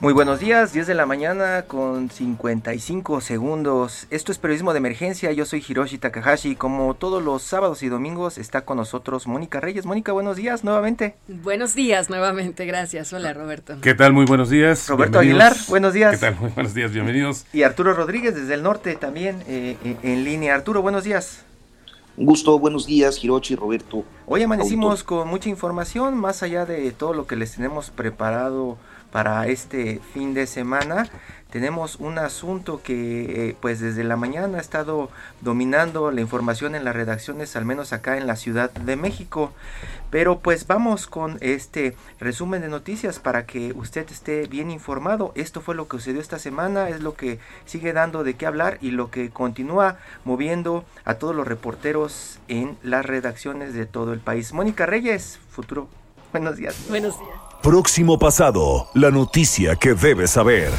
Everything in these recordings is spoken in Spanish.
Muy buenos días, 10 de la mañana con 55 segundos. Esto es Periodismo de Emergencia, yo soy Hiroshi Takahashi. Como todos los sábados y domingos está con nosotros Mónica Reyes. Mónica, buenos días nuevamente. Buenos días nuevamente, gracias. Hola Roberto. ¿Qué tal? Muy buenos días. Roberto Aguilar, buenos días. ¿Qué tal? Muy buenos días, bienvenidos. Y Arturo Rodríguez desde el norte también eh, eh, en línea. Arturo, buenos días. Un gusto, buenos días, Hiroshi, Roberto. Hoy amanecimos con mucha información, más allá de todo lo que les tenemos preparado para este fin de semana. Tenemos un asunto que eh, pues desde la mañana ha estado dominando la información en las redacciones, al menos acá en la Ciudad de México. Pero pues vamos con este resumen de noticias para que usted esté bien informado. Esto fue lo que sucedió esta semana, es lo que sigue dando de qué hablar y lo que continúa moviendo a todos los reporteros en las redacciones de todo el país. Mónica Reyes, futuro. Buenos días. Buenos días. Próximo pasado, la noticia que debes saber.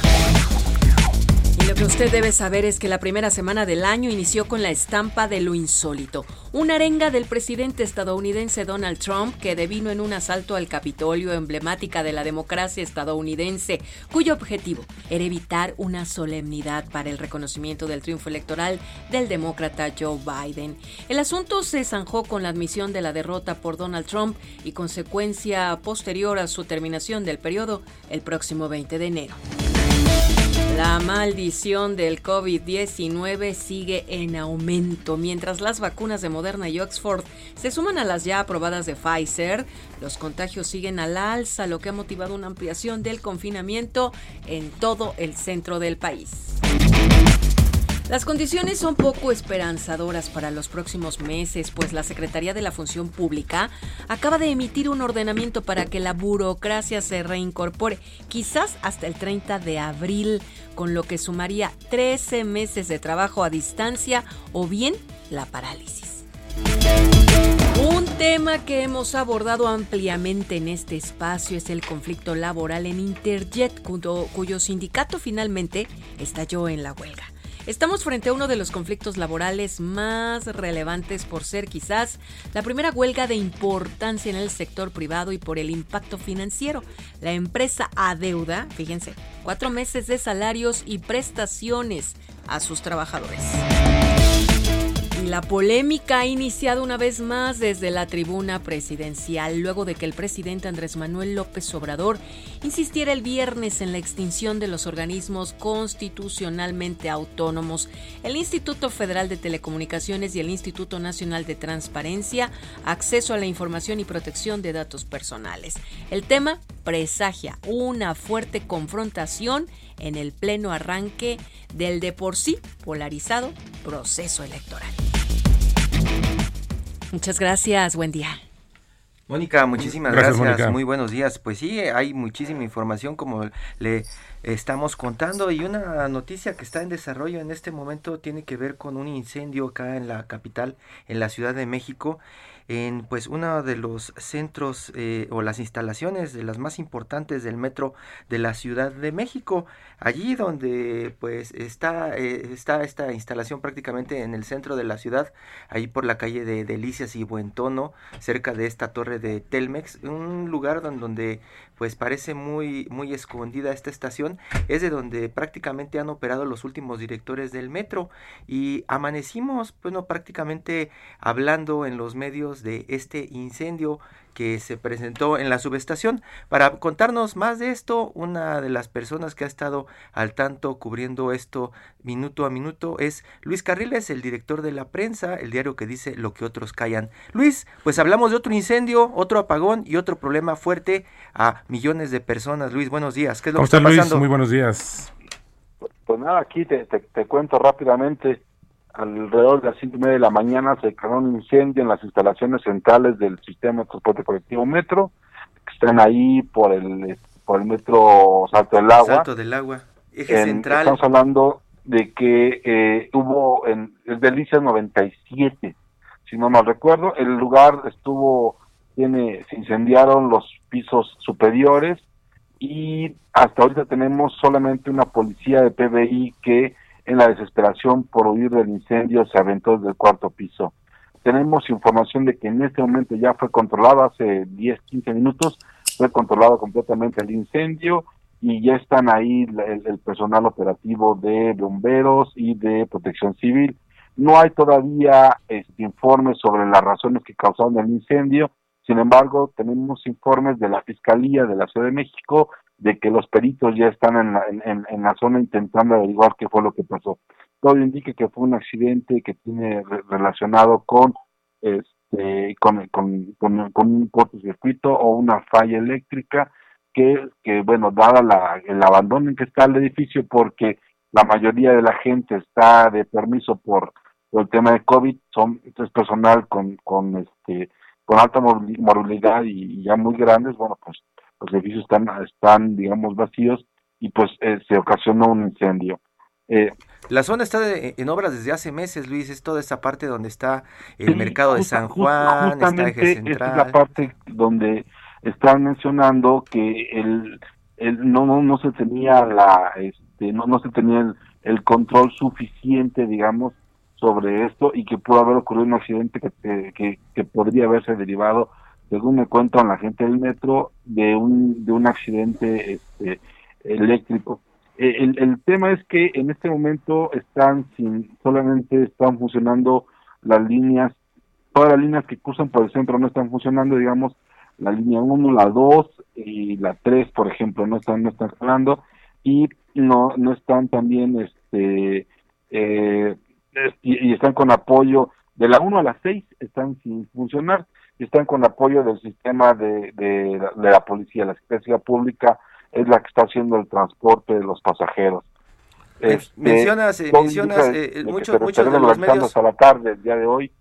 Lo que usted debe saber es que la primera semana del año inició con la estampa de lo insólito. Una arenga del presidente estadounidense Donald Trump que devino en un asalto al Capitolio emblemática de la democracia estadounidense, cuyo objetivo era evitar una solemnidad para el reconocimiento del triunfo electoral del demócrata Joe Biden. El asunto se zanjó con la admisión de la derrota por Donald Trump y consecuencia posterior a su terminación del periodo el próximo 20 de enero. La maldición del COVID-19 sigue en aumento. Mientras las vacunas de Moderna y Oxford se suman a las ya aprobadas de Pfizer, los contagios siguen al alza, lo que ha motivado una ampliación del confinamiento en todo el centro del país. Las condiciones son poco esperanzadoras para los próximos meses, pues la Secretaría de la Función Pública acaba de emitir un ordenamiento para que la burocracia se reincorpore, quizás hasta el 30 de abril, con lo que sumaría 13 meses de trabajo a distancia o bien la parálisis. Un tema que hemos abordado ampliamente en este espacio es el conflicto laboral en Interjet, cuyo, cuyo sindicato finalmente estalló en la huelga. Estamos frente a uno de los conflictos laborales más relevantes por ser quizás la primera huelga de importancia en el sector privado y por el impacto financiero. La empresa adeuda, fíjense, cuatro meses de salarios y prestaciones a sus trabajadores. La polémica ha iniciado una vez más desde la tribuna presidencial, luego de que el presidente Andrés Manuel López Obrador insistiera el viernes en la extinción de los organismos constitucionalmente autónomos, el Instituto Federal de Telecomunicaciones y el Instituto Nacional de Transparencia, Acceso a la Información y Protección de Datos Personales. El tema presagia una fuerte confrontación en el pleno arranque del de por sí polarizado proceso electoral. Muchas gracias, buen día. Mónica, muchísimas gracias, muy buenos días. Pues sí, hay muchísima información como le estamos contando y una noticia que está en desarrollo en este momento tiene que ver con un incendio acá en la capital, en la Ciudad de México en pues uno de los centros eh, o las instalaciones de las más importantes del metro de la Ciudad de México. Allí donde pues está eh, está esta instalación prácticamente en el centro de la ciudad ahí por la calle de Delicias y Buentono cerca de esta torre de Telmex un lugar donde pues parece muy muy escondida esta estación es de donde prácticamente han operado los últimos directores del metro. Y amanecimos bueno prácticamente hablando en los medios de este incendio que se presentó en la subestación. Para contarnos más de esto, una de las personas que ha estado al tanto cubriendo esto minuto a minuto es Luis Carriles, el director de la prensa, el diario que dice lo que otros callan. Luis, pues hablamos de otro incendio, otro apagón y otro problema fuerte a millones de personas. Luis, buenos días. ¿Qué es lo que está, pasando? Muy buenos días. Pues nada, aquí te, te cuento rápidamente alrededor de las cinco y media de la mañana se creó un incendio en las instalaciones centrales del sistema de transporte colectivo Metro, que están ahí por el por el metro Salto del Agua. Salto del Agua, eje central. Estamos hablando de que eh, hubo en el Delicias 97, si no mal recuerdo, el lugar estuvo, tiene, se incendiaron los pisos superiores y hasta ahorita tenemos solamente una policía de PBI que en la desesperación por huir del incendio se aventó desde el cuarto piso. Tenemos información de que en este momento ya fue controlado, hace 10, 15 minutos, fue controlado completamente el incendio y ya están ahí el, personal operativo de bomberos y de protección civil. No hay todavía este, informes sobre las razones que causaron el incendio, sin embargo, tenemos informes de la Fiscalía de la Ciudad de México de que los peritos ya están en la, en, la zona intentando averiguar qué fue lo que pasó. Todo indica que fue un accidente que tiene relacionado con este con, con, con, un cortocircuito o una falla eléctrica que, que bueno, dada la, el abandono en que está el edificio porque la mayoría de la gente está de permiso por, por el tema de COVID, son es personal con, con este con alta morbilidad y ya muy grandes, bueno, pues los edificios están, están digamos, vacíos y pues eh, se ocasionó un incendio. Eh, la zona está en obras desde hace meses, Luis, es toda esa parte donde está el mercado de San Juan, está Eje Central. es la parte donde están mencionando que el, el no, no no se tenía la este no no se tenía el, el control suficiente, digamos, sobre esto y que pudo haber ocurrido un accidente que, que, que podría haberse derivado según me cuentan la gente del metro, de un, de un accidente este, eléctrico. E, el, el tema es que en este momento están sin, solamente están funcionando las líneas, todas las líneas que cruzan por el centro no están funcionando, digamos, la línea 1, la 2 y la 3, por ejemplo, no están, no están jalando y no, no están también, este, eh, y, y están con apoyo de la 1 a la 6 están sin funcionar y están con apoyo del sistema de, de, la policía. La Secretaría Pública es la que está haciendo el transporte de los pasajeros. Este, mencionas, eh, mencionas eh, muchos, muchos de los medios hasta la tarde el día de hoy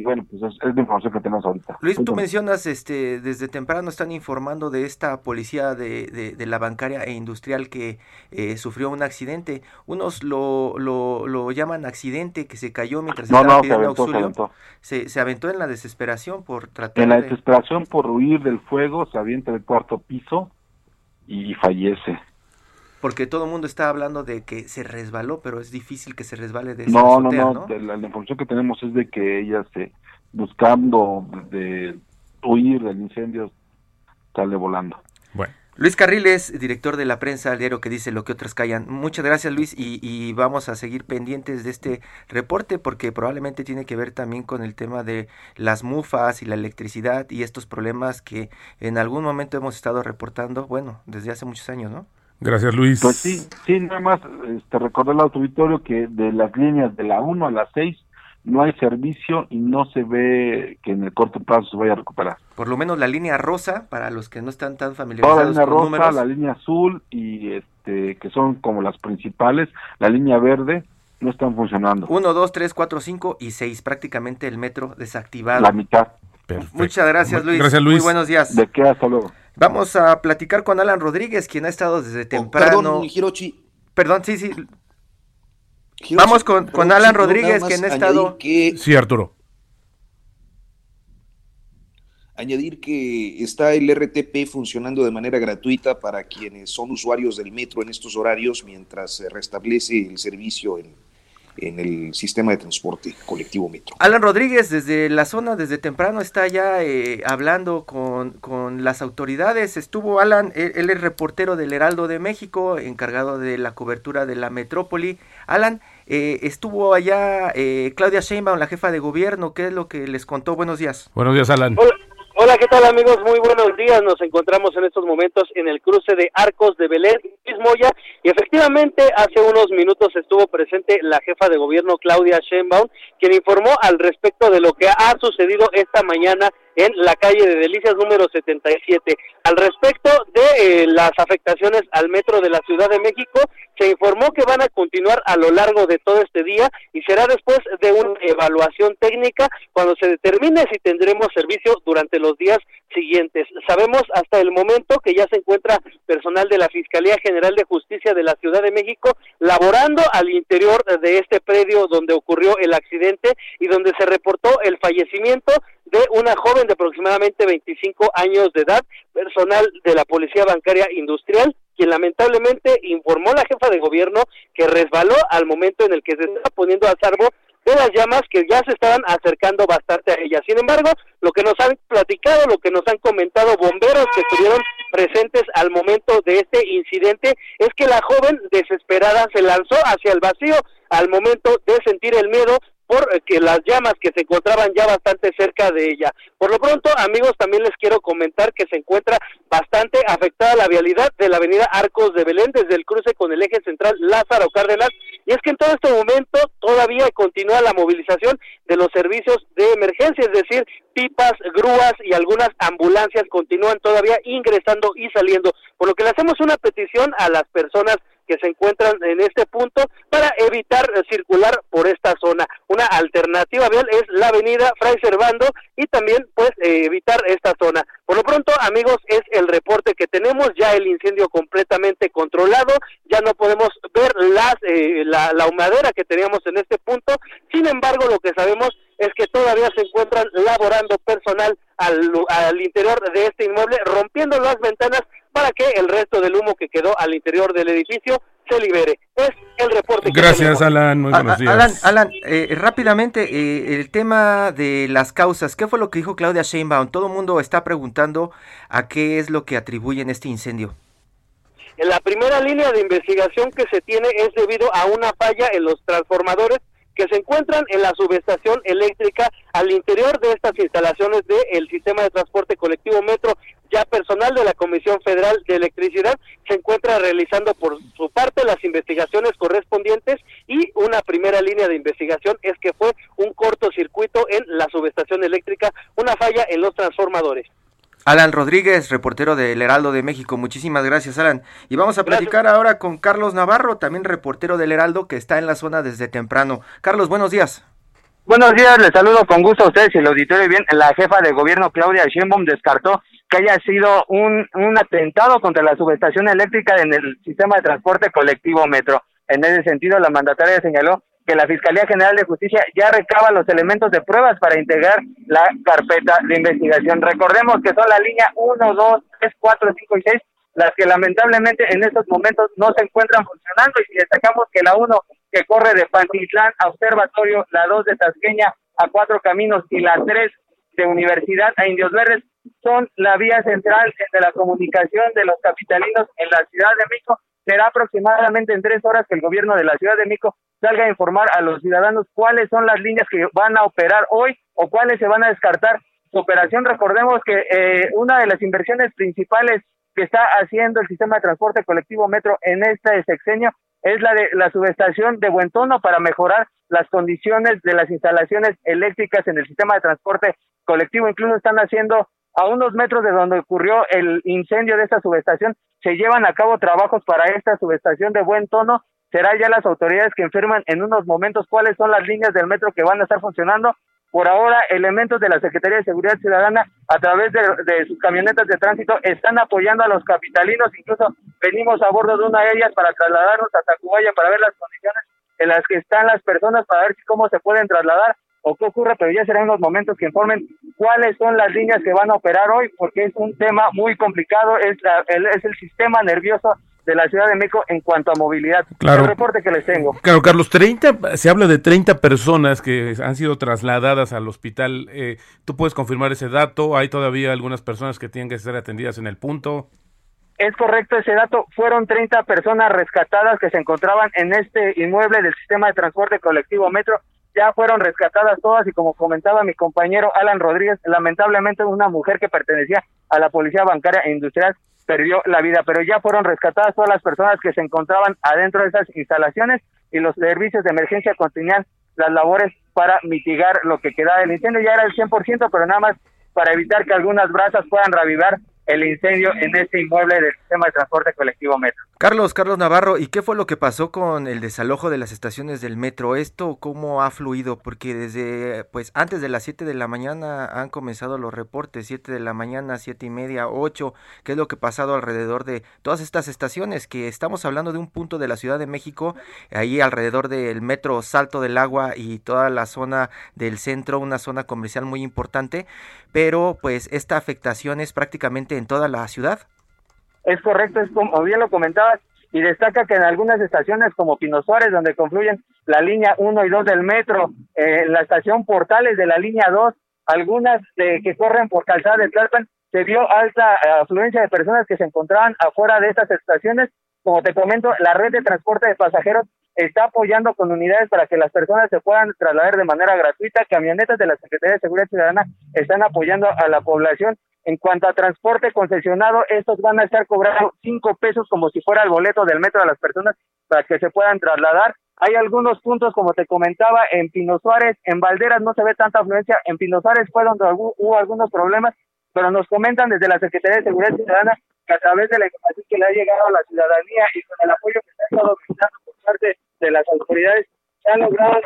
y bueno, pues es, la información que tenemos ahorita. Luis, tú mencionas, este, desde temprano están informando de esta policía de, de, la bancaria e industrial que eh, sufrió un accidente. Unos lo, lo, lo, llaman accidente, que se cayó mientras estaba pidiendo auxilio. Se, se, aventó en la desesperación por tratar En la desesperación por huir del fuego, se avienta del cuarto piso y fallece porque todo el mundo está hablando de que se resbaló, pero es difícil que se resbale de esa no, no, no, La, información que tenemos es de que ella se buscando de huir del incendio sale volando. Bueno. Luis Carriles, director de la prensa al diario que dice lo que otras callan. Muchas gracias Luis y, y, vamos a seguir pendientes de este reporte porque probablemente tiene que ver también con el tema de las mufas y la electricidad y estos problemas que en algún momento hemos estado reportando, bueno, desde hace muchos años, ¿no? Gracias, Luis. Pues sí, sí, nada más este, recordar al auditorio que de las líneas de la 1 a la 6 no hay servicio y no se ve que en el corto plazo se vaya a recuperar. Por lo menos la línea rosa, para los que no están tan familiarizados Toda la línea rosa, la línea azul y este que son como las principales, la línea verde no están funcionando. 1, 2, 3, 4, 5 y 6, prácticamente el metro desactivado. La mitad. Muchas gracias Luis. Gracias Luis. Muy buenos días. De qué hasta luego. Vamos a platicar con Alan Rodríguez, quien ha estado desde oh, temprano. perdón, Hirochi. Perdón, sí, sí. Vamos con, con Alan Rodríguez, quien ha estado. Sí, Arturo. Añadir que está el RTP funcionando de manera gratuita para quienes son usuarios del metro en estos horarios mientras se restablece el servicio en en el sistema de transporte colectivo metro. Alan Rodríguez, desde la zona, desde temprano, está ya eh, hablando con, con, las autoridades. Estuvo Alan, él, es reportero del Heraldo de México, encargado de la cobertura de la metrópoli. Alan, eh, estuvo allá eh, Claudia Sheinbaum, la jefa de gobierno. ¿Qué es lo que les contó? Buenos días. Buenos días, Alan. Hola, Hola, ¿qué tal amigos? Muy buenos días. Nos encontramos en estos momentos en el cruce de Arcos de Belén y Moya y efectivamente hace unos minutos estuvo presente la jefa de gobierno Claudia Sheinbaum, quien informó al respecto de lo que ha sucedido esta mañana en la calle de Delicias número 77. Al respecto de eh, las afectaciones al metro de la Ciudad de México, se informó que van a continuar a lo largo de todo este día y será después de una evaluación técnica cuando se determine si tendremos servicio durante los días siguientes. Sabemos hasta el momento que ya se encuentra personal de la Fiscalía General de Justicia de la Ciudad de México laborando al interior de este predio donde ocurrió el accidente y donde se reportó el fallecimiento de una joven de aproximadamente 25 años de edad, personal de la Policía Bancaria Industrial, quien lamentablemente informó a la jefa de gobierno que resbaló al momento en el que se estaba poniendo a salvo de las llamas que ya se estaban acercando bastante a ella. Sin embargo, lo que nos han platicado, lo que nos han comentado bomberos que estuvieron presentes al momento de este incidente es que la joven desesperada se lanzó hacia el vacío al momento de sentir el miedo por eh, las llamas que se encontraban ya bastante cerca de ella. Por lo pronto, amigos, también les quiero comentar que se encuentra bastante afectada la vialidad de la avenida Arcos de Belén desde el cruce con el eje central Lázaro Cárdenas y es que en todo este momento todavía continúa la movilización de los servicios de emergencia, es decir, pipas, grúas y algunas ambulancias continúan todavía ingresando y saliendo, por lo que le hacemos una petición a las personas que se encuentran en este punto para evitar circular por esta zona. Una alternativa vial es la avenida Fray Servando y también pues eh, evitar esta zona. Por lo pronto, amigos, es el reporte que tenemos, ya el incendio completamente controlado, ya no podemos ver las eh, la, la humadera que teníamos en este punto. Sin embargo, lo que sabemos es que todavía se encuentran laborando personal al, al interior de este inmueble, rompiendo las ventanas para que el resto del humo que quedó al interior del edificio se libere. Es el reporte. Gracias, Alan. Muy buenos días. Alan, Alan eh, rápidamente, eh, el tema de las causas. ¿Qué fue lo que dijo Claudia Sheinbaum? Todo el mundo está preguntando a qué es lo que atribuyen este incendio. La primera línea de investigación que se tiene es debido a una falla en los transformadores que se encuentran en la subestación eléctrica al interior de estas instalaciones del sistema de transporte colectivo Metro. Ya personal de la Comisión Federal de Electricidad se encuentra realizando por su parte las investigaciones correspondientes y una primera línea de investigación es que fue un cortocircuito en la subestación eléctrica, una falla en los transformadores. Alan Rodríguez, reportero del Heraldo de México. Muchísimas gracias, Alan. Y vamos a platicar ahora con Carlos Navarro, también reportero del Heraldo, que está en la zona desde temprano. Carlos, buenos días. Buenos días, les saludo con gusto a ustedes y el auditorio. Bien, la jefa de gobierno, Claudia Sheinbaum, descartó que haya sido un, un atentado contra la subestación eléctrica en el sistema de transporte colectivo Metro. En ese sentido, la mandataria señaló que la Fiscalía General de Justicia ya recaba los elementos de pruebas para integrar la carpeta de investigación. Recordemos que son la línea 1, 2, 3, 4, 5 y 6 las que lamentablemente en estos momentos no se encuentran funcionando y si destacamos que la 1 que corre de Pantitlán a Observatorio, la 2 de Tasqueña a Cuatro Caminos y la 3 de Universidad a Indios Verdes son la vía central de la comunicación de los capitalinos en la Ciudad de México será aproximadamente en tres horas que el gobierno de la Ciudad de México salga a informar a los ciudadanos cuáles son las líneas que van a operar hoy o cuáles se van a descartar su operación. Recordemos que eh, una de las inversiones principales que está haciendo el sistema de transporte colectivo Metro en este sexenio es la de la subestación de Buen Tono para mejorar las condiciones de las instalaciones eléctricas en el sistema de transporte colectivo. Incluso están haciendo a unos metros de donde ocurrió el incendio de esta subestación, se llevan a cabo trabajos para esta subestación de buen tono. Será ya las autoridades que informan en unos momentos cuáles son las líneas del metro que van a estar funcionando. Por ahora, elementos de la Secretaría de Seguridad Ciudadana, a través de, de sus camionetas de tránsito, están apoyando a los capitalinos. Incluso venimos a bordo de una de ellas para trasladarnos a Tacubaya para ver las condiciones en las que están las personas, para ver cómo se pueden trasladar o qué ocurre, pero ya serán los momentos que informen cuáles son las líneas que van a operar hoy, porque es un tema muy complicado, es, el, es el sistema nervioso de la Ciudad de México en cuanto a movilidad. Claro. El reporte que les tengo. Claro, Carlos, 30, se habla de 30 personas que han sido trasladadas al hospital. Eh, ¿Tú puedes confirmar ese dato? ¿Hay todavía algunas personas que tienen que ser atendidas en el punto? Es correcto ese dato. Fueron 30 personas rescatadas que se encontraban en este inmueble del sistema de transporte colectivo Metro ya fueron rescatadas todas y como comentaba mi compañero Alan Rodríguez, lamentablemente una mujer que pertenecía a la Policía Bancaria e Industrial perdió la vida, pero ya fueron rescatadas todas las personas que se encontraban adentro de esas instalaciones y los servicios de emergencia continuían las labores para mitigar lo que quedaba del incendio. Ya era el 100%, pero nada más para evitar que algunas brasas puedan reavivar el incendio en este inmueble del sistema de transporte colectivo Metro. Carlos, Carlos Navarro, ¿y qué fue lo que pasó con el desalojo de las estaciones del metro? ¿Esto cómo ha fluido? Porque desde, pues, antes de las 7 de la mañana han comenzado los reportes, 7 de la mañana, siete y media, 8, ¿qué es lo que ha pasado alrededor de todas estas estaciones? Que estamos hablando de un punto de la Ciudad de México, ahí alrededor del metro Salto del Agua y toda la zona del centro, una zona comercial muy importante, pero pues esta afectación es prácticamente en toda la ciudad. Es correcto, es como bien lo comentabas, y destaca que en algunas estaciones como Pino Suárez, donde confluyen la línea 1 y 2 del metro, eh, la estación Portales de la línea 2, algunas de, que corren por calzada de Tlalpan, se vio alta eh, afluencia de personas que se encontraban afuera de estas estaciones. Como te comento, la red de transporte de pasajeros está apoyando con unidades para que las personas se puedan trasladar de manera gratuita. Camionetas de la Secretaría de Seguridad Ciudadana están apoyando a la población en cuanto a transporte concesionado, estos van a estar cobrando cinco pesos como si fuera el boleto del metro a las personas para que se puedan trasladar. Hay algunos puntos, como te comentaba, en Pino Suárez, en Valderas no se ve tanta afluencia, en Pino Suárez fue donde hubo algunos problemas, pero nos comentan desde la Secretaría de Seguridad Ciudadana que a través de la información que le ha llegado a la ciudadanía y con el apoyo que se ha estado brindando por parte de las autoridades, se han logrado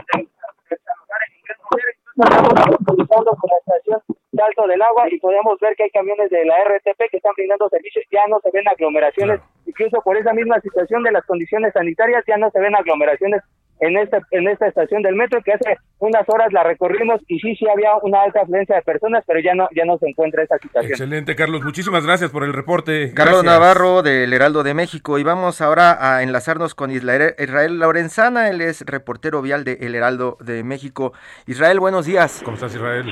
desalojar en ingresos estamos con la estación Salto del Agua y podemos ver que hay camiones de la RTP que están brindando servicios, ya no se ven aglomeraciones, incluso por esa misma situación de las condiciones sanitarias ya no se ven aglomeraciones en esta en esta estación del metro que hace unas horas la recorrimos y sí sí había una alta afluencia de personas pero ya no ya no se encuentra esta situación. Excelente Carlos. Muchísimas gracias por el reporte. Carlos Navarro del Heraldo de México. Y vamos ahora a enlazarnos con Israel, Israel Lorenzana. Él es reportero vial de El Heraldo de México. Israel buenos días. Cómo estás Israel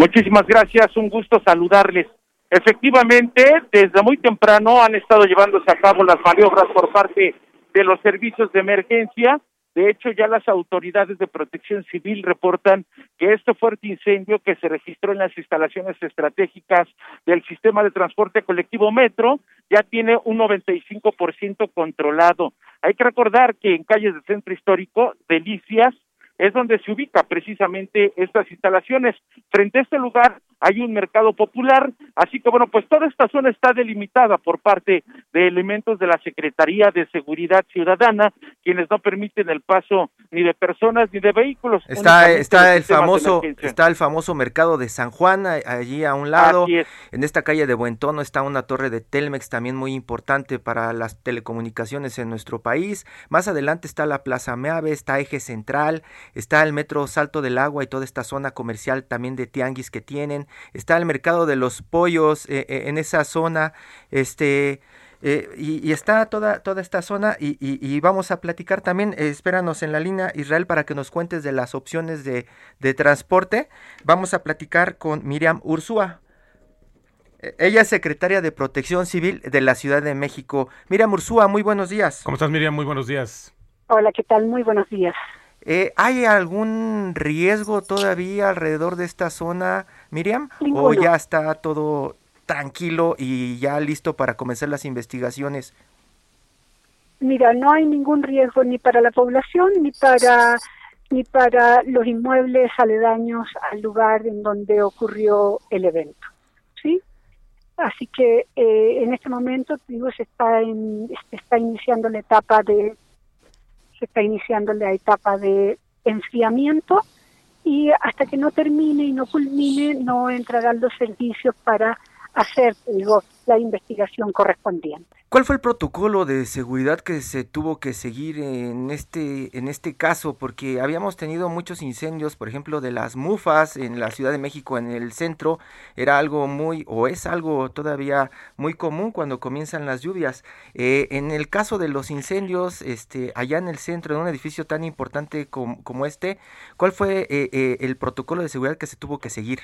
muchísimas gracias. Un gusto saludarles. Efectivamente desde muy temprano han estado llevándose a cabo las maniobras por parte de los servicios de emergencia de hecho, ya las autoridades de protección civil reportan que este fuerte incendio que se registró en las instalaciones estratégicas del sistema de transporte colectivo Metro ya tiene un 95% controlado. Hay que recordar que en calles del centro histórico, Delicias, es donde se ubica precisamente estas instalaciones. Frente a este lugar hay un mercado popular, así que bueno, pues toda esta zona está delimitada por parte de elementos de la Secretaría de Seguridad Ciudadana, quienes no permiten el paso ni de personas ni de vehículos. Está está el famoso está el famoso mercado de San Juan allí a un lado. En esta calle de Buentono está una torre de Telmex también muy importante para las telecomunicaciones en nuestro país. Más adelante está la Plaza Meave, está Eje Central, está el metro Salto del Agua y toda esta zona comercial también de tianguis que tienen, está el mercado de los pollos eh, eh, en esa zona, este... Eh, y, está toda, toda esta zona y, vamos a platicar también, espéranos en la línea Israel para que nos cuentes de las opciones de, de transporte. Vamos a platicar con Miriam Ursúa. Ella es secretaria de Protección Civil de la Ciudad de México. Miriam Ursúa, muy buenos días. ¿Cómo estás Miriam? Muy buenos días. Hola, ¿qué tal? Muy buenos días. Eh, ¿Hay algún riesgo todavía alrededor de esta zona, Miriam? ¿O ya está todo tranquilo y ya listo para comenzar las investigaciones? Mira, no hay ningún riesgo ni para la población ni para ni para los inmuebles aledaños al lugar en donde ocurrió el evento, ¿sí? Así que eh, en este momento, digo, se está en, se está iniciando la etapa de se está iniciando la etapa de enfriamiento y hasta que no termine y no culmine no entrarán los servicios para hacer la investigación correspondiente. ¿Cuál fue el protocolo de seguridad que se tuvo que seguir en este en este caso? Porque habíamos tenido muchos incendios, por ejemplo, de las mufas en la Ciudad de México, en el centro, era algo muy o es algo todavía muy común cuando comienzan las lluvias. Eh, en el caso de los incendios, este, allá en el centro, en un edificio tan importante como, este, ¿cuál fue eh, eh, el protocolo de seguridad que se tuvo que seguir?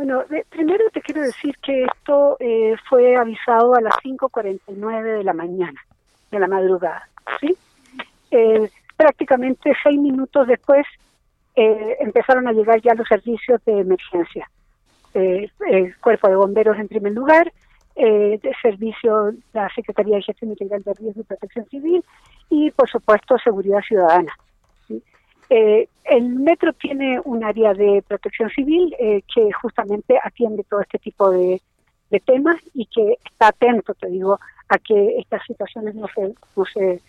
Bueno, primero te quiero decir que esto eh, fue avisado a las 5.49 de la mañana, de la madrugada, ¿sí? prácticamente seis minutos después eh, empezaron a llegar ya los servicios de emergencia. Eh, el cuerpo de bomberos en primer lugar, eh, de servicio la Secretaría de Gestión Integral de Riesgo y Protección Civil y por supuesto seguridad ciudadana. El metro tiene un área de protección civil que justamente atiende todo este tipo de, de temas y que está atento, te digo, a que estas situaciones no se no se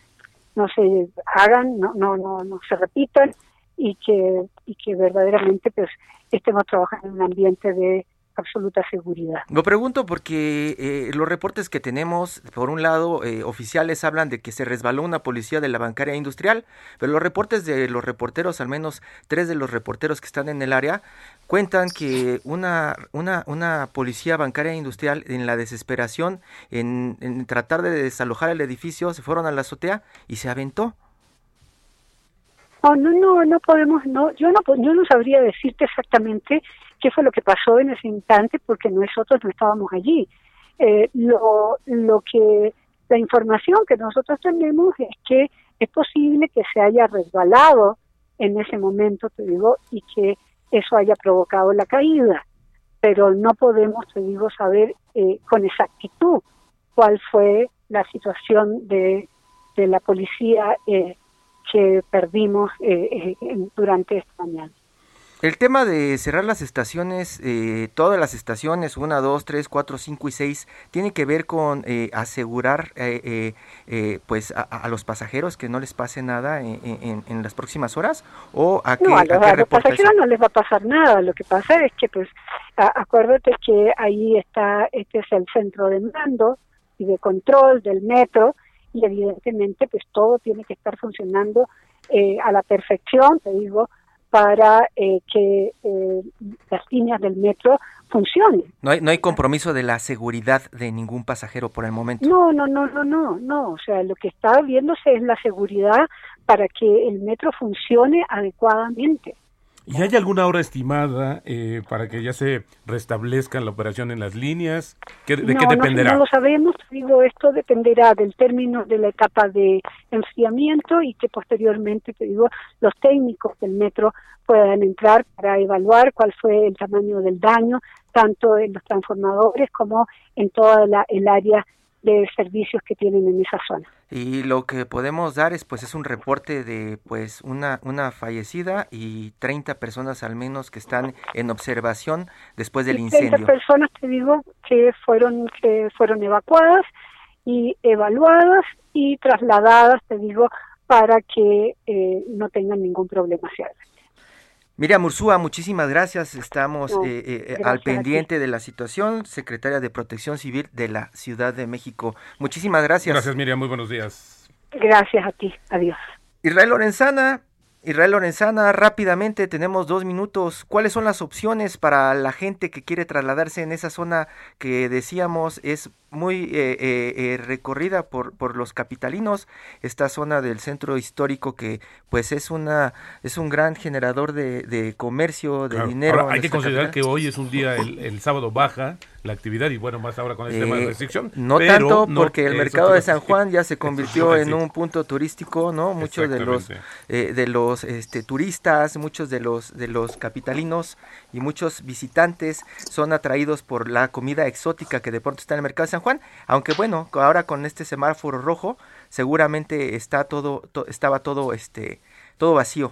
no se hagan, no no no, no se repitan y que y que verdaderamente pues estemos trabajando en un ambiente de absoluta seguridad. Lo pregunto porque eh, los reportes que tenemos, por un lado, eh, oficiales hablan de que se resbaló una policía de la bancaria industrial, pero los reportes de los reporteros, al menos tres de los reporteros que están en el área, cuentan que una, una, una policía bancaria industrial en la desesperación, en, en tratar de desalojar el edificio, se fueron a la azotea y se aventó. No, no, no, no podemos, no, yo no, yo no sabría decirte exactamente qué fue lo que pasó en ese instante porque nosotros no estábamos allí. Eh, lo, lo que la información que nosotros tenemos es que es posible que se haya resbalado en ese momento, te digo, y que eso haya provocado la caída, pero no podemos, te digo, saber eh, con exactitud cuál fue la situación de, de la policía eh, que perdimos durante esta mañana. El tema de cerrar las estaciones, eh, todas las estaciones, 1, 2, 3, 4, 5 y 6, tiene que ver con eh, asegurar eh, pues a, los pasajeros que no les pase nada en, las próximas horas o a que no, a, los, pasajeros no les va a pasar nada. Lo que pasa es que pues acuérdate que ahí está este es el centro de mando y de control del metro y evidentemente pues todo tiene que estar funcionando a la perfección, te digo para eh, que eh, las líneas del metro funcionen. No hay, no hay compromiso de la seguridad de ningún pasajero por el momento. No, no, no, no, no, no. O sea, lo que está viéndose es la seguridad para que el metro funcione adecuadamente. ¿Y hay alguna hora estimada eh, para que ya se restablezca la operación en las líneas? ¿De qué dependerá? No, no lo sabemos, digo, esto dependerá del término de la etapa de enfriamiento y que posteriormente, te digo, los técnicos del metro puedan entrar para evaluar cuál fue el tamaño del daño, tanto en los transformadores como en toda la, el área de servicios que tienen en esa zona. Y lo que podemos dar es pues es un reporte de pues una una fallecida y 30 personas al menos que están en observación después del incendio. 30 personas te digo que fueron que fueron evacuadas y evaluadas y trasladadas, te digo, para que eh, no tengan ningún problema hacia Miriam Ursúa, muchísimas gracias. Estamos eh, eh, al pendiente de la situación, secretaria de Protección Civil de la Ciudad de México. Muchísimas gracias. Gracias, Miriam. Muy buenos días. Gracias a ti. Adiós. Israel Lorenzana, Israel Lorenzana, rápidamente tenemos dos minutos. ¿Cuáles son las opciones para la gente que quiere trasladarse en esa zona que decíamos es muy eh, eh, eh, recorrida por, por los capitalinos. Esta zona del centro histórico que pues es una es un gran generador de, de comercio de dinero hay que considerar que hoy es un día el, el, sábado baja la actividad y bueno más ahora con el tema de restricción no tanto porque el mercado de San Juan ya se convirtió en un punto turístico no muchos de los de los este turistas muchos de los de los capitalinos y muchos visitantes son atraídos por la comida exótica que de pronto está en el mercado de San Juan, aunque bueno, ahora con este semáforo rojo, seguramente está todo, estaba todo este todo vacío.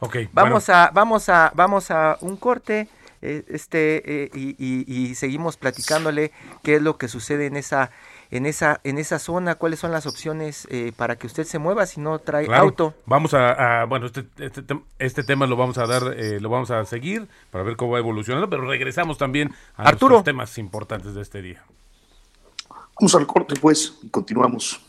Okay, vamos a vamos a vamos a un corte eh, este eh, y, seguimos platicándole qué es lo que sucede en esa en esa en esa zona cuáles son las opciones eh, para que usted se mueva si no trae auto. Vamos a, bueno este, este, este, tema lo vamos a dar lo vamos a seguir para ver cómo va evolucionando pero regresamos también a los temas importantes de este día Vamos al corte, pues, y continuamos.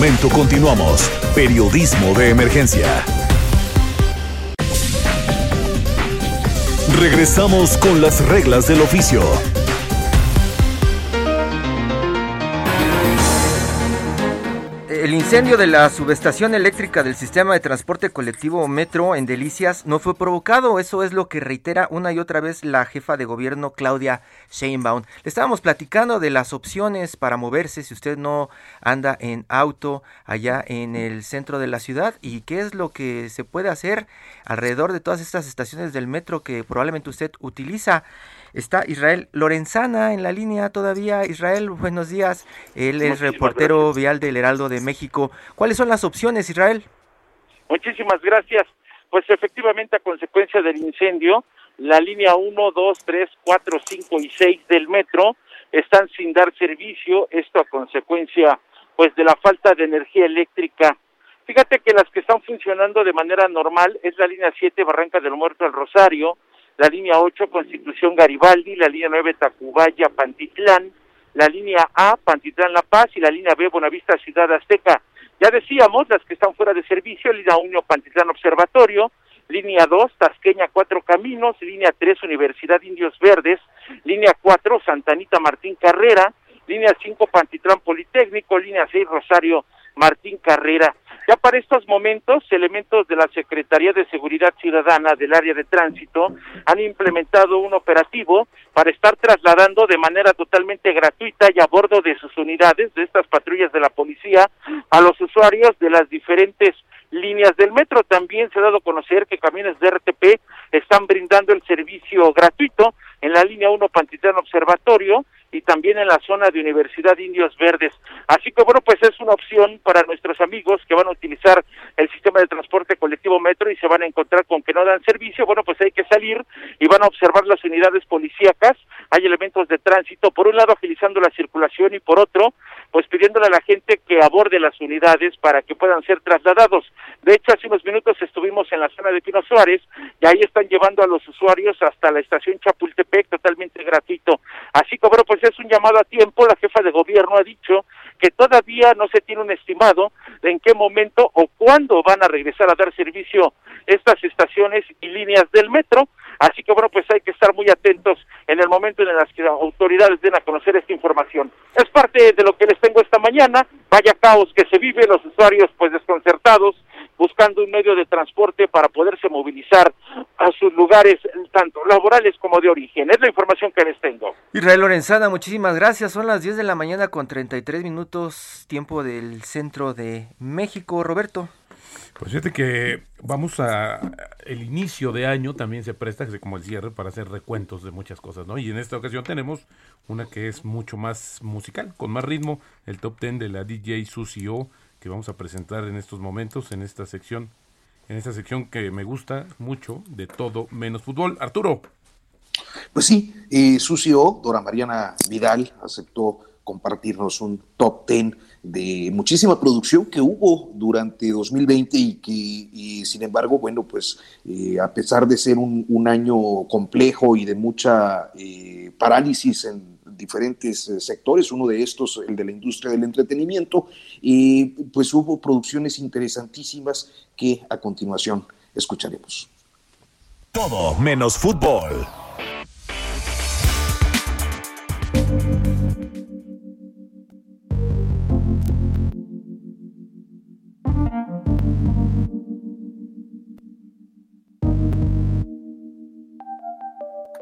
Momento continuamos. Periodismo de emergencia. Regresamos con las reglas del oficio. Incendio de la subestación eléctrica del sistema de transporte colectivo Metro en Delicias no fue provocado, eso es lo que reitera una y otra vez la jefa de gobierno Claudia Sheinbaum. Le estábamos platicando de las opciones para moverse si usted no anda en auto allá en el centro de la ciudad y qué es lo que se puede hacer alrededor de todas estas estaciones del metro que probablemente usted utiliza. Está Israel Lorenzana en la línea todavía. Israel, buenos días. Él es reportero vial del Heraldo de México. ¿Cuáles son las opciones, Israel? Muchísimas gracias. Pues efectivamente, a consecuencia del incendio, la línea 1, 2, 3, 4, 5 y 6 del metro están sin dar servicio. Esto a consecuencia, pues, de la falta de energía eléctrica. Fíjate que las que están funcionando de manera normal es la línea 7, Barranca del Muerto al Rosario, la línea 8 Constitución Garibaldi, la línea 9 Tacubaya Pantitlán, la línea A Pantitlán La Paz y la línea B Buenavista Ciudad Azteca. Ya decíamos, las que están fuera de servicio, línea 1 Pantitlán Observatorio, línea 2 Tasqueña Cuatro Caminos, línea 3 Universidad Indios Verdes, línea 4 Santanita Martín Carrera, línea 5 Pantitlán Politécnico, línea 6 Rosario Martín Carrera. Ya para estos momentos, elementos de la Secretaría de Seguridad Ciudadana del área de tránsito han implementado un operativo para estar trasladando de manera totalmente gratuita y a bordo de sus unidades, de estas patrullas de la policía, a los usuarios de las diferentes líneas del metro. También se ha dado a conocer que camiones de RTP están brindando el servicio gratuito en la línea 1 Pantitlán Observatorio y también en la zona de Universidad Indios Verdes. Así que bueno, pues es una opción para nuestros amigos que van a utilizar el sistema de transporte colectivo metro y se van a encontrar con que no dan servicio, bueno, pues hay que salir y van a observar las unidades policíacas, hay elementos de tránsito, por un lado agilizando la circulación y por otro, pues pidiéndole a la gente que aborde las unidades para que puedan ser trasladados. De hecho, hace unos minutos estuvimos en la zona de Pino Suárez y ahí están llevando a los usuarios hasta la estación Chapultepec totalmente gratuito. Así que bueno, pues es un llamado a tiempo. La jefa de gobierno ha dicho que todavía no se tiene un estimado de en qué momento o cuándo van a regresar a dar servicio estas estaciones y líneas del metro. Así que bueno, pues hay que estar muy atentos en el momento en el que las autoridades den a conocer esta información. Es parte de lo que les tengo esta mañana. Vaya caos que se vive, los usuarios pues desconcertados, buscando un medio de transporte para poderse movilizar a sus lugares tanto laborales como de origen. Es la información que les tengo. Israel Lorenzana, muchísimas gracias. Son las 10 de la mañana con 33 minutos tiempo del centro de México. Roberto. Pues fíjate que vamos a el inicio de año también se presta como el cierre para hacer recuentos de muchas cosas, ¿no? Y en esta ocasión tenemos una que es mucho más musical, con más ritmo, el top 10 de la DJ Sucio que vamos a presentar en estos momentos en esta sección, en esta sección que me gusta mucho de todo menos fútbol. Arturo. Pues sí, eh, Sucio, Dora Mariana Vidal aceptó compartirnos un top 10 de muchísima producción que hubo durante 2020 y que, sin embargo, bueno, pues eh, a pesar de ser un, año complejo y de mucha eh, parálisis en diferentes eh, sectores, uno de estos, el de la industria del entretenimiento, y pues hubo producciones interesantísimas que a continuación escucharemos. Todo menos fútbol.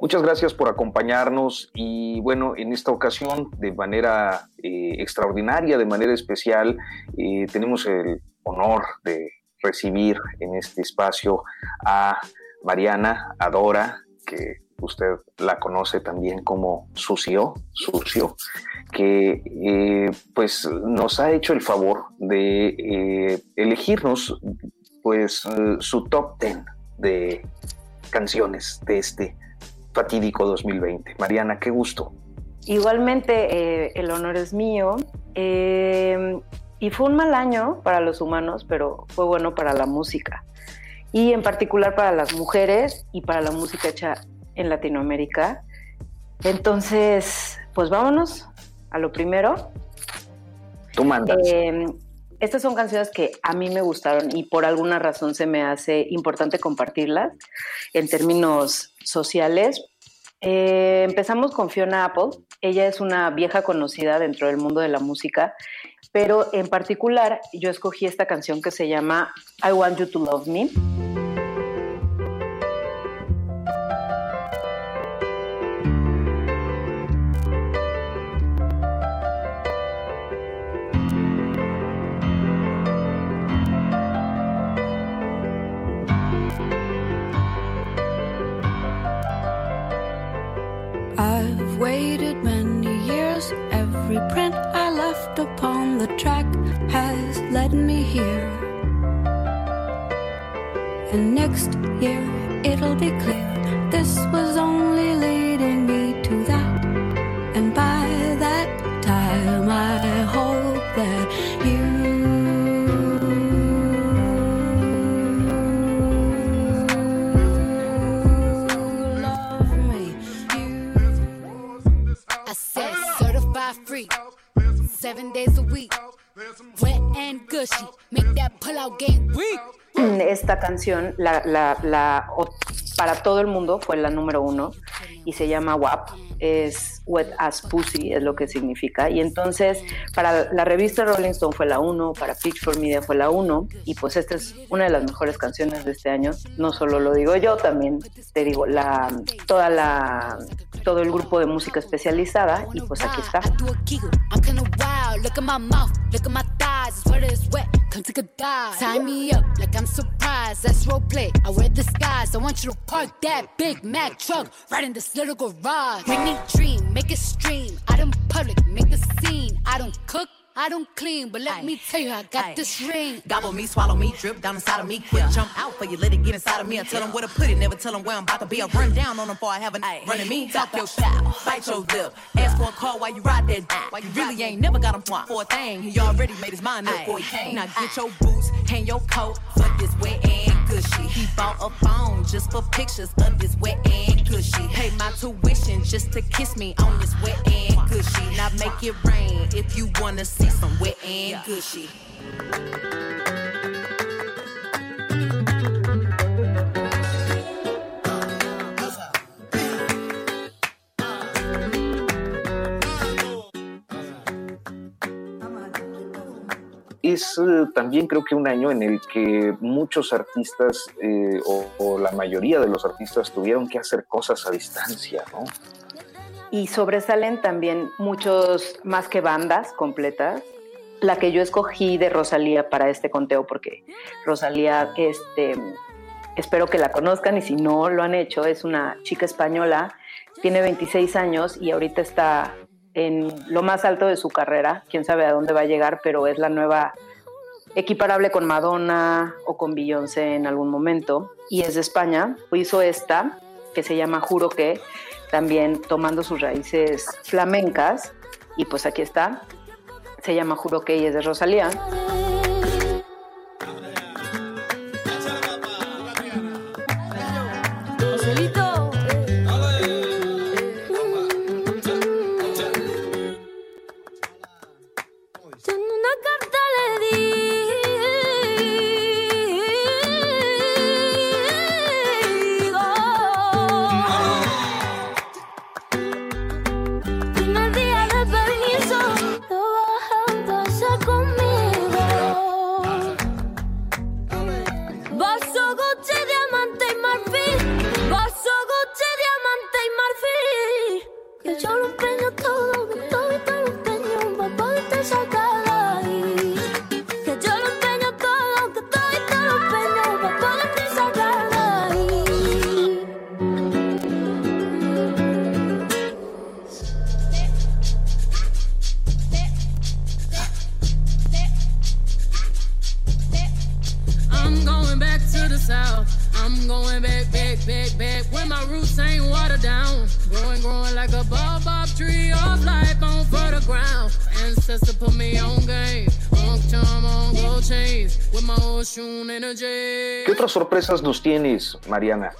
Muchas gracias por acompañarnos y bueno, en esta ocasión de manera eh, extraordinaria, de manera especial, eh, tenemos el honor de recibir en este espacio a Mariana Adora, que usted la conoce también como Sucio, Sucio, que eh, pues nos ha hecho el favor de elegirnos pues su top 10 de canciones de este fatídico 2020. Mariana, qué gusto. Igualmente, eh, el honor es mío. Eh, y fue un mal año para los humanos, pero fue bueno para la música. Y en particular para las mujeres y para la música hecha en Latinoamérica. Entonces, pues vámonos a lo primero. Tú mandas. Eh, estas son canciones que a mí me gustaron y por alguna razón se me hace importante compartirlas en términos sociales. Eh, empezamos con Fiona Apple. Ella es una vieja conocida dentro del mundo de la música, pero en particular yo escogí esta canción que se llama I Want You to Love Me. Next year it'll be clear. This was only leading esta canción, la, la, la, para todo el mundo fue la número uno y se llama WAP, es Wet as Pussy, es lo que significa. Y entonces, para la revista Rolling Stone fue la uno, para Pitchfork Media fue la uno, y pues esta es una de las mejores canciones de este año. No solo lo digo yo, también te digo, la, toda la, todo el grupo de música especializada, y pues aquí está. Come take a dive. Tie me up like I'm surprised. That's role play. I wear skies. I want you to park that Big Mac truck right in this little garage. Make me dream, make it stream. Out in public, make the scene. I don't cook I don't clean, but let Aye. me tell you, I got Aye. this ring. Gobble me, swallow me, drip down inside of me. Quick yeah. jump out for you, let it get inside of me. I tell them where to put it, never tell them where I'm about to be. I run down on them before I have a night. Running me, talk your style, bite your lip. Ask for a call while you ride that While you really ain't never got him for a thing. He already made his mind up before he came. Now get your boots, hang your coat, for this wet and gushy. He bought a phone just for pictures of this wet and gushy. Pay my tuition just to kiss me on this wet and gushy. Now make it rain if you wanna see some wet and gushy. Es eh, también creo que un año en el que muchos artistas eh, o, o, la mayoría de los artistas tuvieron que hacer cosas a distancia, ¿no? Y sobresalen también muchos más que bandas completas, la que yo escogí de Rosalía para este conteo, porque Rosalía, este, espero que la conozcan y si no lo han hecho, es una chica española, tiene 26 años y ahorita está en lo más alto de su carrera, quién sabe a dónde va a llegar, pero es la nueva equiparable con Madonna o con Beyoncé en algún momento, y es de España, hizo esta, que se llama Juro que, también tomando sus raíces flamencas, y pues aquí está, se llama Juro que ella es de Rosalía. Otras sorpresas nos tienes, Mariana?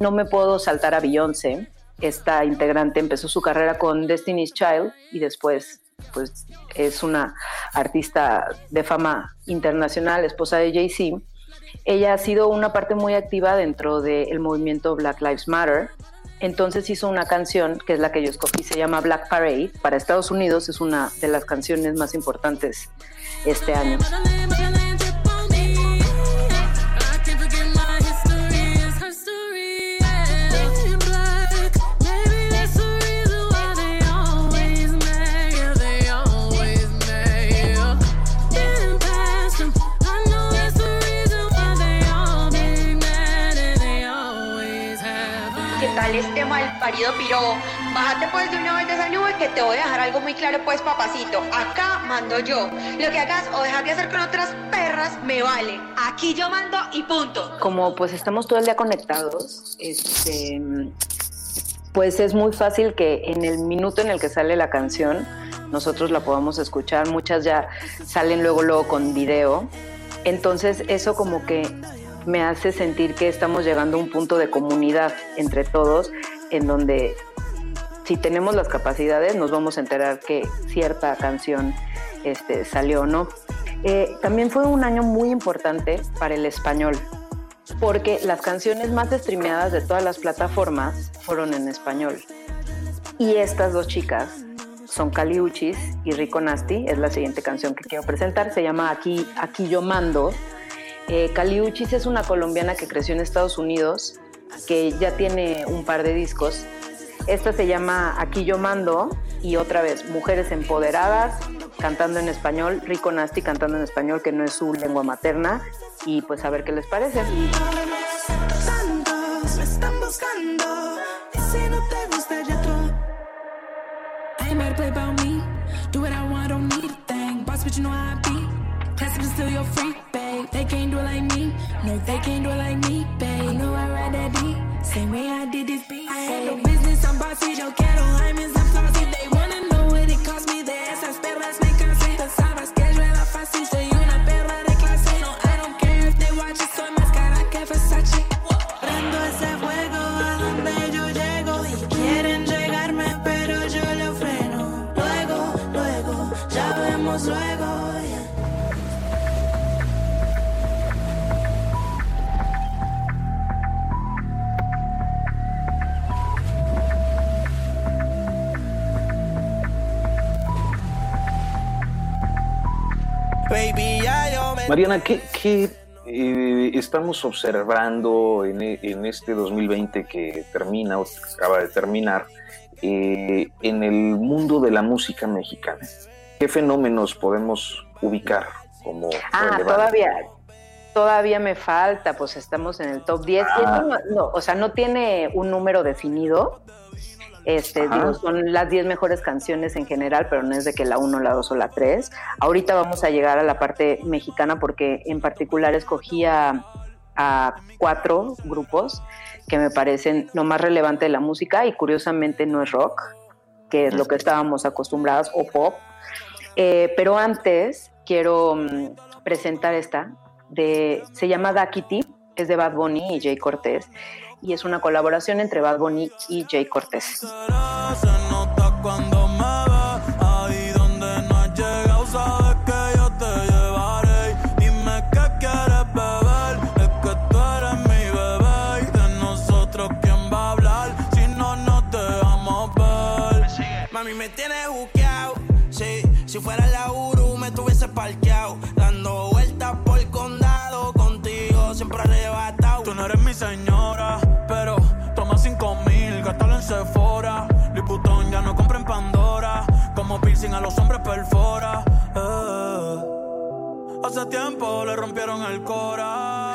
No me puedo saltar a Beyoncé. Esta integrante empezó su carrera con Destiny's Child y después pues es una artista de fama internacional, esposa de Jay-Z. Ella ha sido una parte muy activa dentro del movimiento Black Lives Matter. Entonces hizo una canción, que es la que yo escogí, se llama Black Parade. Para Estados Unidos es una de las canciones más importantes este año. Parido piro, bájate pues de una vez de esa nube que te voy a dejar algo muy claro pues papacito, acá mando yo, lo que hagas o dejas de hacer con otras perras me vale, aquí yo mando y punto. Como pues estamos todo el día conectados, este, pues es muy fácil que en el minuto en el que sale la canción nosotros la podamos escuchar, muchas ya salen luego luego con video, entonces eso como que me hace sentir que estamos llegando a un punto de comunidad entre todos en donde si tenemos las capacidades nos vamos a enterar que cierta canción este, salió o no. Eh, también fue un año muy importante para el español, porque las canciones más streameadas de todas las plataformas fueron en español. Y estas dos chicas son Caliuchis y Rico Nasty, es la siguiente canción que quiero presentar, se llama Aquí, Aquí Yo Mando. Eh, es una colombiana que creció en Estados Unidos que ya tiene un par de discos. Esta se llama Aquí yo mando y otra vez Mujeres Empoderadas, cantando en español, Rico Nasty cantando en español, que no es su lengua materna, y pues a ver qué les parece. They can't do it like me. No, they can't do it like me, babe. I know I ride that deep. Same way I did this beat. I had no business, I'm bossy, yo quiero, I'm in Mariana, ¿qué, eh, estamos observando en, este 2020 que termina o acaba de terminar eh, en el mundo de la música mexicana? ¿Qué fenómenos podemos ubicar como Ah, todavía, todavía me falta, pues estamos en el top 10. Ah. no, o sea, no tiene un número definido, este, son las 10 mejores canciones en general, pero no es de que la 1, la 2 o la 3. Ahorita vamos a llegar a la parte mexicana porque en particular escogí a, cuatro grupos que me parecen lo más relevante de la música y curiosamente no es rock, que es lo que estábamos acostumbrados, o pop. Eh, pero antes quiero mm, presentar esta, de, se llama Dakiti, es de Bad Bunny y Jay Cortés y es una colaboración entre Bad Bunny y Jay Cortés. Sephora. Liputón ya no compra en Pandora. Como piercing a los hombres perfora. Eh. Hace tiempo le rompieron el cora.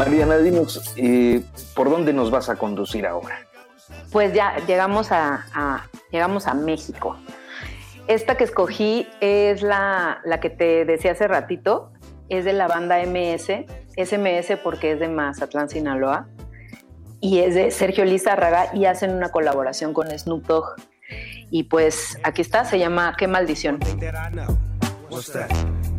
Mariana, dinos, eh, ¿por dónde nos vas a conducir ahora? Pues ya llegamos a, llegamos a México. Esta que escogí es la, la, que te decía hace ratito, es de la banda MS, SMS porque es de Mazatlán, Sinaloa. y es de Sergio Lizárraga y hacen una colaboración con Snoop Dogg. Y pues aquí está, se llama Qué maldición.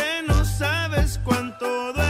Que no sabes cuánto duele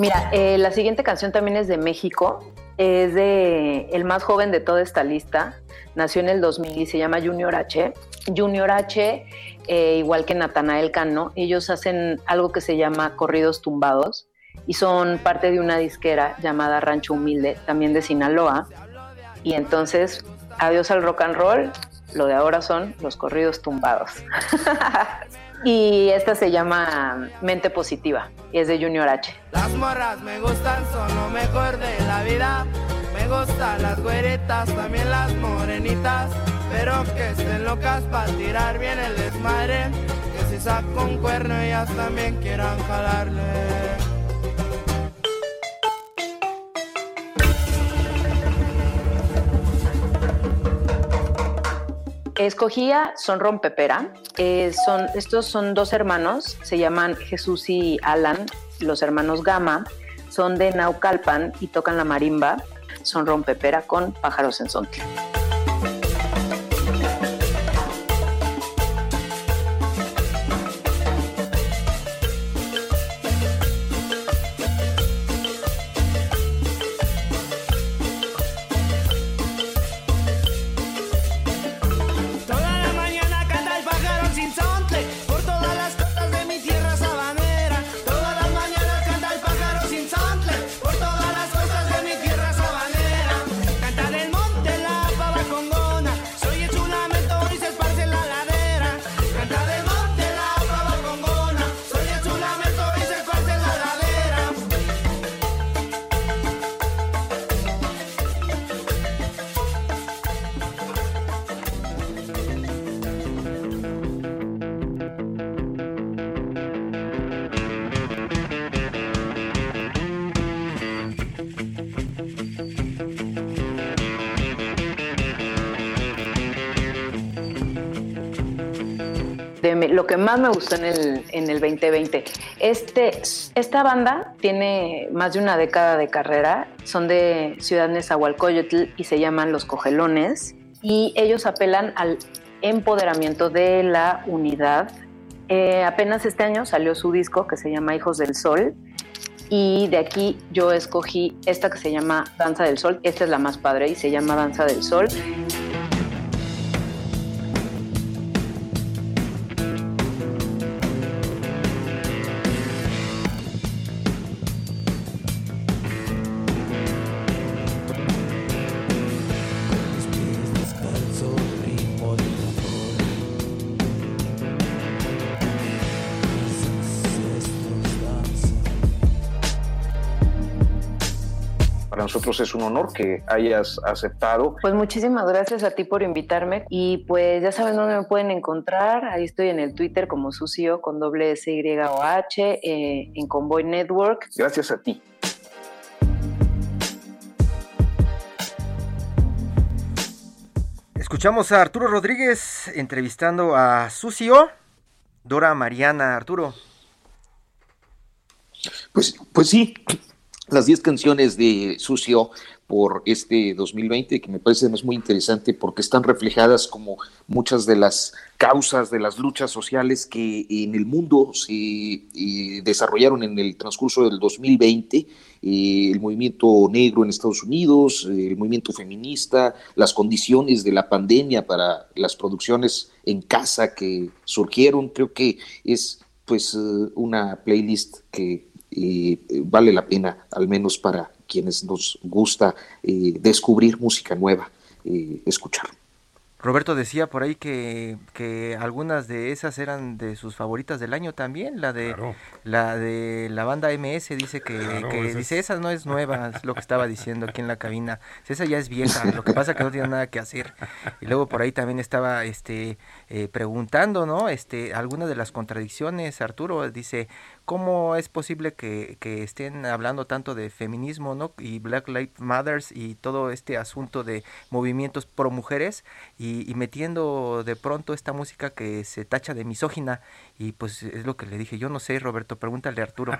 Mira, eh, la siguiente canción también es de México. Es de el más joven de toda esta lista. Nació en el 2000 y se llama Junior H. Junior H, eh, igual que Natanael Cano, ellos hacen algo que se llama corridos tumbados y son parte de una disquera llamada Rancho Humilde, también de Sinaloa. Y entonces, adiós al rock and roll, lo de ahora son los corridos tumbados. y esta se llama Mente Positiva y es de Junior H. Las morras me gustan, son lo mejor de la vida. Me gustan las güeretas, también las morenitas. Pero que estén locas para tirar bien el desmadre. Que si saco un cuerno ellas también quieran jalarle. Escogía Son Rompepera. Eh, son, estos son dos hermanos, se llaman Jesús y Alan, los hermanos Gama. Son de Naucalpan y tocan la marimba. Son Rompepera con pájaros en sonte. Lo que más me gustó en el, en el 2020. Este, esta banda tiene más de una década de carrera, son de Ciudad Nezahualcóyotl y se llaman Los Cogelones y ellos apelan al empoderamiento de la unidad. Eh, apenas este año salió su disco que se llama Hijos del Sol y de aquí yo escogí esta que se llama Danza del Sol. Esta es la más padre y se llama Danza del Sol. Nosotros es un honor que hayas aceptado. Pues muchísimas gracias a ti por invitarme y pues ya saben dónde me pueden encontrar. Ahí estoy en el Twitter como Sucio con doble S Y O H eh, en Convoy Network. Gracias a ti. Escuchamos a Arturo Rodríguez entrevistando a Sucio, Dora Mariana. Arturo. Pues, pues sí, las 10 canciones de Sucio por este 2020, que me parece además muy interesante porque están reflejadas como muchas de las causas de las luchas sociales que en el mundo se eh, desarrollaron en el transcurso del 2020, eh, el movimiento negro en Estados Unidos, el movimiento feminista, las condiciones de la pandemia para las producciones en casa que surgieron, creo que es pues eh, una playlist que vale la pena, al menos para quienes nos gusta eh, descubrir música nueva, eh, escuchar. Roberto decía por ahí que, que, algunas de esas eran de sus favoritas del año también, la de la de la banda MS dice que, dice esa no es nueva, es lo que estaba diciendo aquí en la cabina, esa ya es vieja, lo que pasa que no tiene nada que hacer. Y luego por ahí también estaba este eh, preguntando, ¿no? Este algunas de las contradicciones, Arturo dice, ¿cómo es posible que, estén hablando tanto de feminismo, ¿no? Y Black Lives Matters y todo este asunto de movimientos pro mujeres y y, metiendo de pronto esta música que se tacha de misógina y pues es lo que le dije, yo no sé Roberto, pregúntale a Arturo.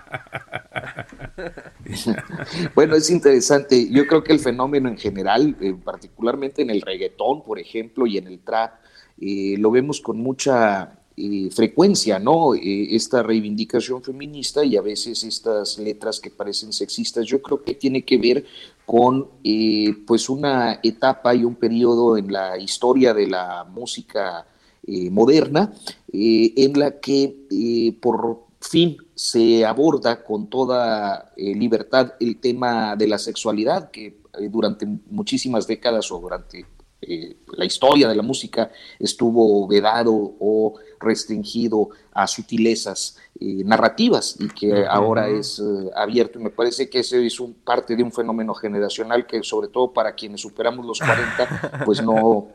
bueno, es interesante, yo creo que el fenómeno en general, eh, particularmente en el reggaetón, por ejemplo, y en el trap, eh, lo vemos con mucha eh, frecuencia, ¿no? esta reivindicación feminista y a veces estas letras que parecen sexistas, yo creo que tiene que ver con eh, pues una etapa y un periodo en la historia de la música eh, moderna eh, en la que por fin se aborda con toda libertad el tema de la sexualidad que durante muchísimas décadas o durante la historia de la música estuvo vedado o restringido a sutilezas eh, narrativas y que ahora es eh, abierto. Y me parece que ese es un, parte de un fenómeno generacional que sobre todo para quienes superamos los 40, pues no,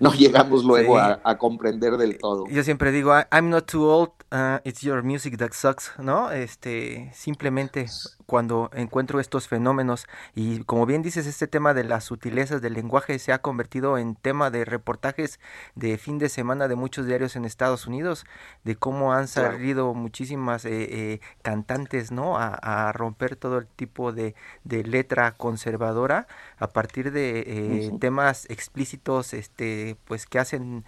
no, llegamos luego a, comprender del todo. Yo siempre digo, I'm not too old, uh, it's your music that sucks, ¿no? Este, simplemente cuando encuentro estos fenómenos y como bien dices, este tema de las sutilezas del lenguaje se ha convertido en tema de reportajes de fin de semana de muchos diarios en Estados Unidos, de cómo han salido muchísimas eh, eh, cantantes, ¿no? A, romper todo el tipo de, letra conservadora a partir de eh, temas explícitos, este, pues que hacen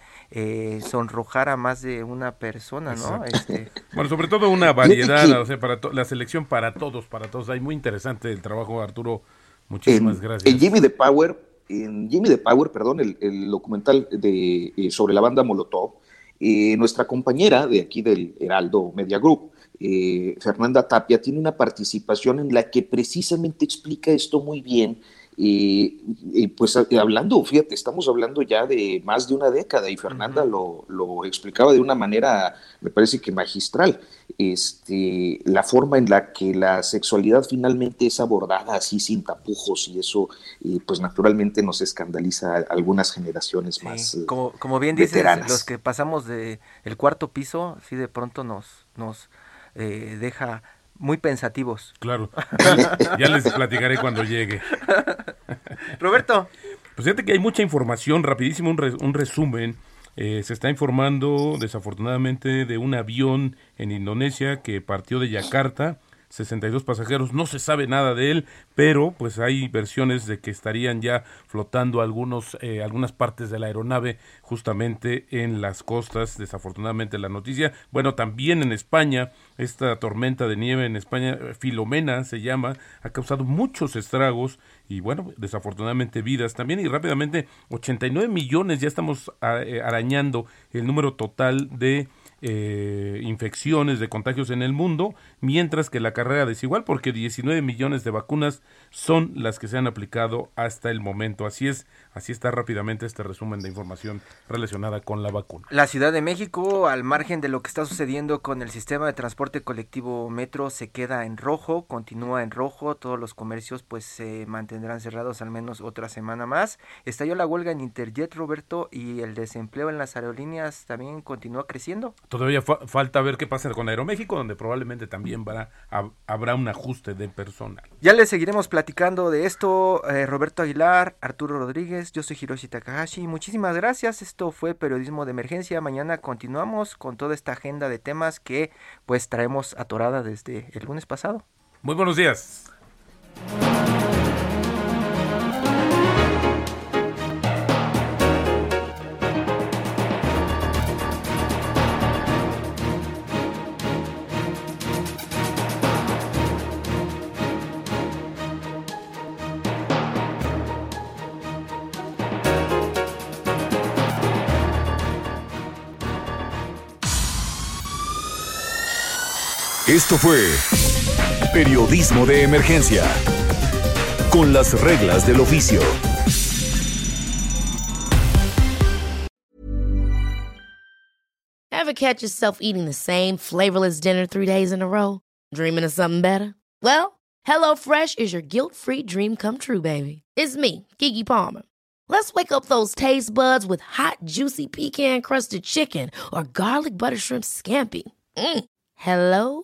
sonrojar a más de una persona, ¿no? Este... Bueno, sobre todo una variedad, o sea, para la selección para todos, para todos. Hay muy interesante el trabajo, Arturo. Muchísimas gracias. En Jimmy the Power, en Jimmy the Power, perdón, el, documental de, eh, sobre la banda Molotov, eh, nuestra compañera de aquí del Heraldo Media Group, eh, Fernanda Tapia, tiene una participación en la que precisamente explica esto muy bien y, pues hablando, fíjate, estamos hablando ya de más de una década y Fernanda lo, explicaba de una manera, me parece que magistral, este, la forma en la que la sexualidad finalmente es abordada así sin tapujos y eso pues naturalmente nos escandaliza a algunas generaciones más. Eh, como, como bien dices, los que pasamos de el cuarto piso, sí de pronto nos, nos eh, deja muy pensativos. Claro. ya les platicaré cuando llegue. Roberto. Pues fíjate que hay mucha información, rapidísimo un, resumen. Eh, se está informando desafortunadamente de un avión en Indonesia que partió de Yakarta 62 pasajeros, no se sabe nada de él, pero pues hay versiones de que estarían ya flotando algunos, eh, algunas partes de la aeronave justamente en las costas, desafortunadamente la noticia. Bueno, también en España, esta tormenta de nieve en España, Filomena se llama, ha causado muchos estragos y bueno, desafortunadamente vidas también y rápidamente 89 millones, ya estamos eh, arañando el número total de eh, infecciones, de contagios en el mundo, mientras que la carrera desigual, porque 19 millones de vacunas son las que se han aplicado hasta el momento. Así es, así está rápidamente este resumen de información relacionada con la vacuna. La Ciudad de México, al margen de lo que está sucediendo con el sistema de transporte colectivo metro, se queda en rojo, continúa en rojo, todos los comercios pues se mantendrán cerrados al menos otra semana más. Estalló la huelga en Interjet, Roberto, y el desempleo en las aerolíneas también continúa creciendo. Todavía falta ver qué pasa con Aeroméxico, donde probablemente también habrá un ajuste de personal. Ya le seguiremos platicando de esto, eh, Roberto Aguilar, Arturo Rodríguez, yo soy Hiroshi Takahashi. Muchísimas gracias, esto fue Periodismo de Emergencia. Mañana continuamos con toda esta agenda de temas que pues traemos atorada desde el lunes pasado. Muy buenos días. Esto fue Periodismo de Emergencia. Con las reglas del oficio. Ever catch yourself eating the same flavorless dinner three days in a row? Dreaming of something better? Well, HelloFresh is your guilt free dream come true, baby. It's me, Kiki Palmer. Let's wake up those taste buds with hot, juicy pecan crusted chicken or garlic butter shrimp scampi. Mm. Hello